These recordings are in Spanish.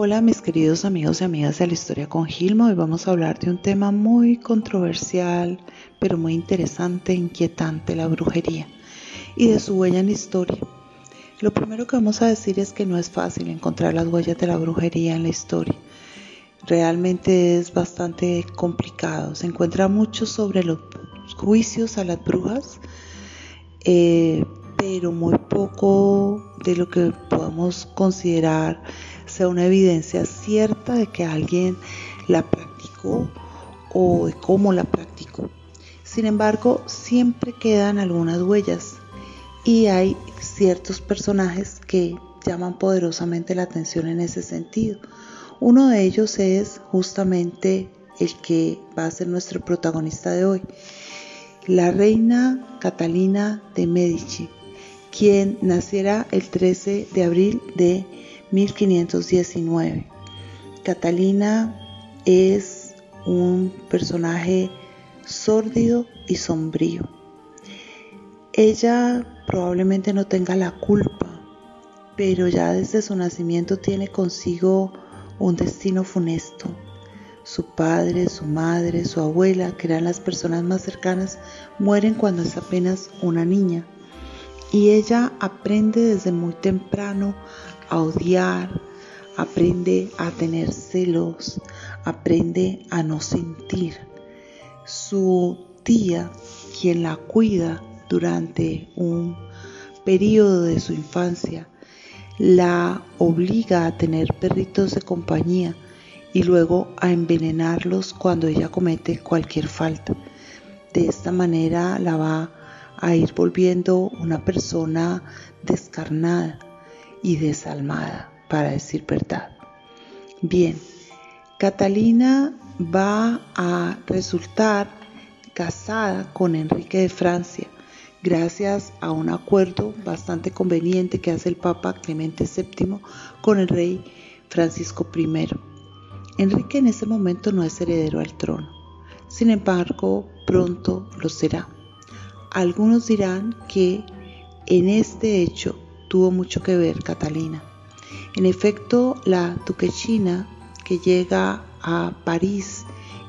Hola mis queridos amigos y amigas de la historia con Gilmo. Hoy vamos a hablar de un tema muy controversial, pero muy interesante, inquietante, la brujería y de su huella en la historia. Lo primero que vamos a decir es que no es fácil encontrar las huellas de la brujería en la historia. Realmente es bastante complicado. Se encuentra mucho sobre los juicios a las brujas, eh, pero muy poco de lo que podemos considerar sea una evidencia cierta de que alguien la practicó o de cómo la practicó. Sin embargo, siempre quedan algunas huellas y hay ciertos personajes que llaman poderosamente la atención en ese sentido. Uno de ellos es justamente el que va a ser nuestro protagonista de hoy, la reina Catalina de Medici, quien naciera el 13 de abril de 1519. Catalina es un personaje sórdido y sombrío. Ella probablemente no tenga la culpa, pero ya desde su nacimiento tiene consigo un destino funesto. Su padre, su madre, su abuela, que eran las personas más cercanas, mueren cuando es apenas una niña. Y ella aprende desde muy temprano a odiar, aprende a tener celos, aprende a no sentir. Su tía, quien la cuida durante un periodo de su infancia, la obliga a tener perritos de compañía y luego a envenenarlos cuando ella comete cualquier falta. De esta manera la va a ir volviendo una persona descarnada y desalmada, para decir verdad. Bien, Catalina va a resultar casada con Enrique de Francia gracias a un acuerdo bastante conveniente que hace el Papa Clemente VII con el rey Francisco I. Enrique en ese momento no es heredero al trono, sin embargo pronto lo será. Algunos dirán que en este hecho tuvo mucho que ver Catalina. En efecto, la duquesina que llega a París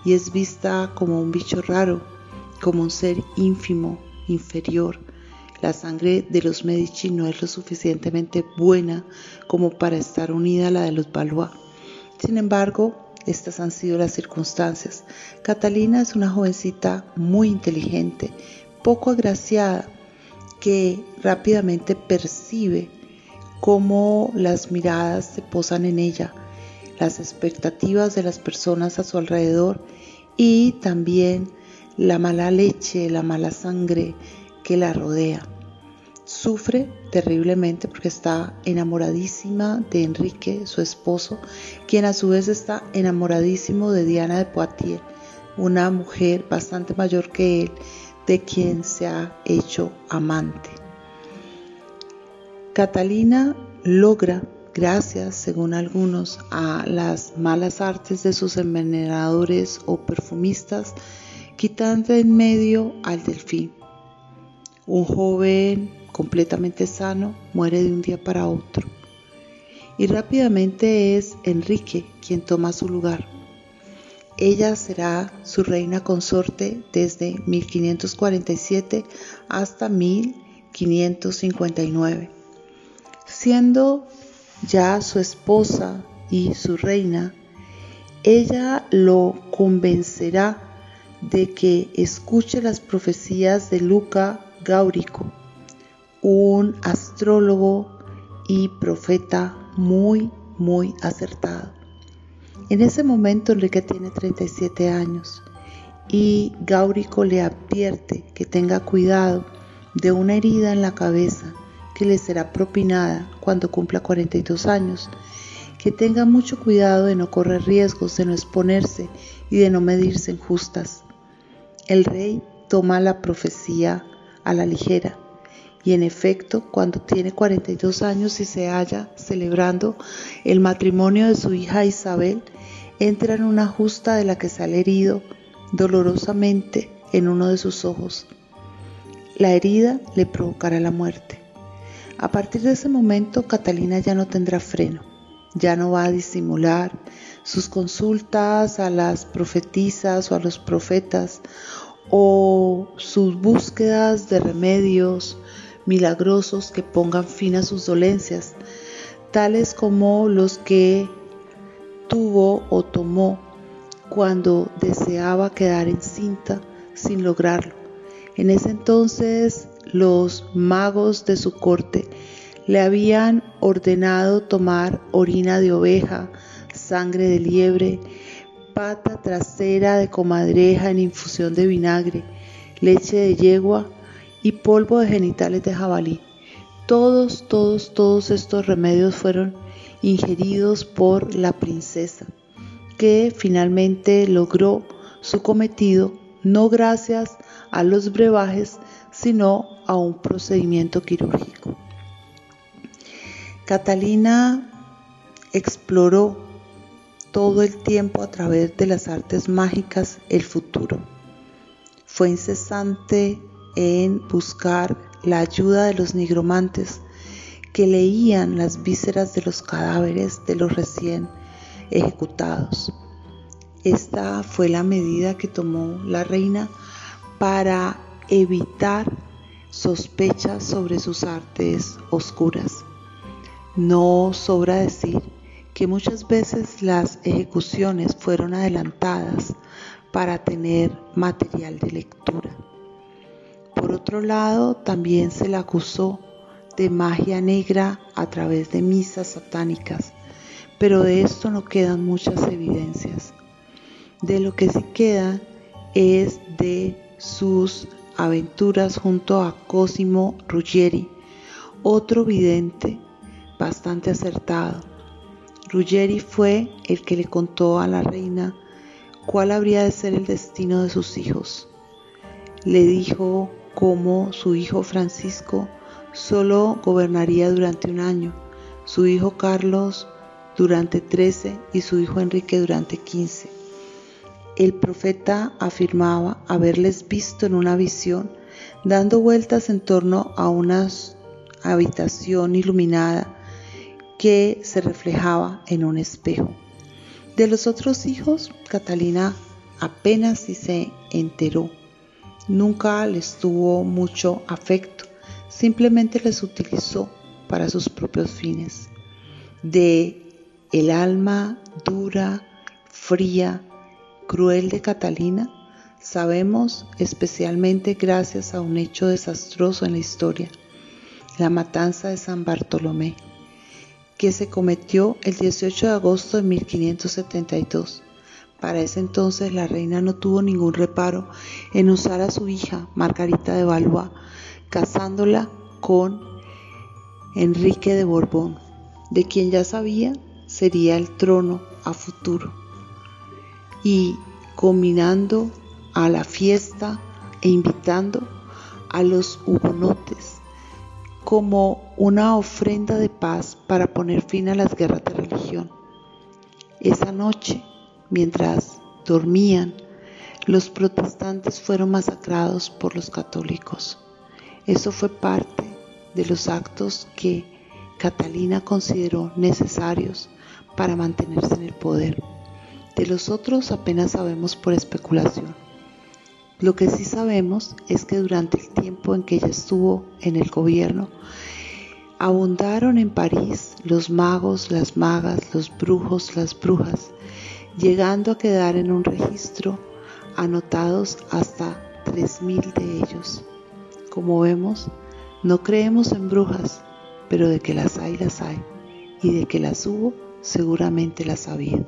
y es vista como un bicho raro, como un ser ínfimo, inferior. La sangre de los Medici no es lo suficientemente buena como para estar unida a la de los Valois. Sin embargo, estas han sido las circunstancias. Catalina es una jovencita muy inteligente, poco agraciada, que rápidamente percibe cómo las miradas se posan en ella, las expectativas de las personas a su alrededor y también la mala leche, la mala sangre que la rodea. Sufre terriblemente porque está enamoradísima de Enrique, su esposo, quien a su vez está enamoradísimo de Diana de Poitiers, una mujer bastante mayor que él de quien se ha hecho amante. Catalina logra, gracias, según algunos, a las malas artes de sus envenenadores o perfumistas, quitando en medio al delfín. Un joven completamente sano muere de un día para otro. Y rápidamente es Enrique quien toma su lugar ella será su reina consorte desde 1547 hasta 1559. Siendo ya su esposa y su reina, ella lo convencerá de que escuche las profecías de Luca Gaurico, un astrólogo y profeta muy, muy acertado. En ese momento Enrique tiene 37 años y Gaurico le advierte que tenga cuidado de una herida en la cabeza que le será propinada cuando cumpla 42 años, que tenga mucho cuidado de no correr riesgos, de no exponerse y de no medirse en justas. El rey toma la profecía a la ligera y en efecto cuando tiene 42 años y se halla celebrando el matrimonio de su hija Isabel, entra en una justa de la que sale herido dolorosamente en uno de sus ojos. La herida le provocará la muerte. A partir de ese momento, Catalina ya no tendrá freno. ya no va a disimular sus consultas a las profetisas o a los profetas o sus búsquedas de remedios milagrosos que pongan fin a sus dolencias, tales como los que tuvo o tomó cuando deseaba quedar encinta sin lograrlo. En ese entonces los magos de su corte le habían ordenado tomar orina de oveja, sangre de liebre, pata trasera de comadreja en infusión de vinagre, leche de yegua y polvo de genitales de jabalí. Todos, todos, todos estos remedios fueron ingeridos por la princesa, que finalmente logró su cometido no gracias a los brebajes, sino a un procedimiento quirúrgico. Catalina exploró todo el tiempo a través de las artes mágicas el futuro. Fue incesante en buscar la ayuda de los nigromantes que leían las vísceras de los cadáveres de los recién ejecutados. Esta fue la medida que tomó la reina para evitar sospechas sobre sus artes oscuras. No sobra decir que muchas veces las ejecuciones fueron adelantadas para tener material de lectura. Por otro lado, también se la acusó de magia negra a través de misas satánicas, pero de esto no quedan muchas evidencias. De lo que sí queda es de sus aventuras junto a Cosimo Ruggeri, otro vidente bastante acertado. Ruggeri fue el que le contó a la reina cuál habría de ser el destino de sus hijos. Le dijo cómo su hijo Francisco solo gobernaría durante un año, su hijo Carlos durante trece y su hijo Enrique durante quince. El profeta afirmaba haberles visto en una visión dando vueltas en torno a una habitación iluminada que se reflejaba en un espejo. De los otros hijos, Catalina apenas si se enteró. Nunca les tuvo mucho afecto, simplemente les utilizó para sus propios fines. De el alma dura, fría, cruel de Catalina, sabemos especialmente gracias a un hecho desastroso en la historia, la matanza de San Bartolomé que se cometió el 18 de agosto de 1572. Para ese entonces la reina no tuvo ningún reparo en usar a su hija Margarita de Valois, casándola con Enrique de Borbón, de quien ya sabía sería el trono a futuro, y combinando a la fiesta e invitando a los hugonotes como una ofrenda de paz para poner fin a las guerras de religión. Esa noche, mientras dormían, los protestantes fueron masacrados por los católicos. Eso fue parte de los actos que Catalina consideró necesarios para mantenerse en el poder. De los otros apenas sabemos por especulación. Lo que sí sabemos es que durante el tiempo en que ella estuvo en el gobierno, abundaron en París los magos, las magas, los brujos, las brujas, llegando a quedar en un registro anotados hasta 3.000 de ellos. Como vemos, no creemos en brujas, pero de que las hay, las hay, y de que las hubo, seguramente las había.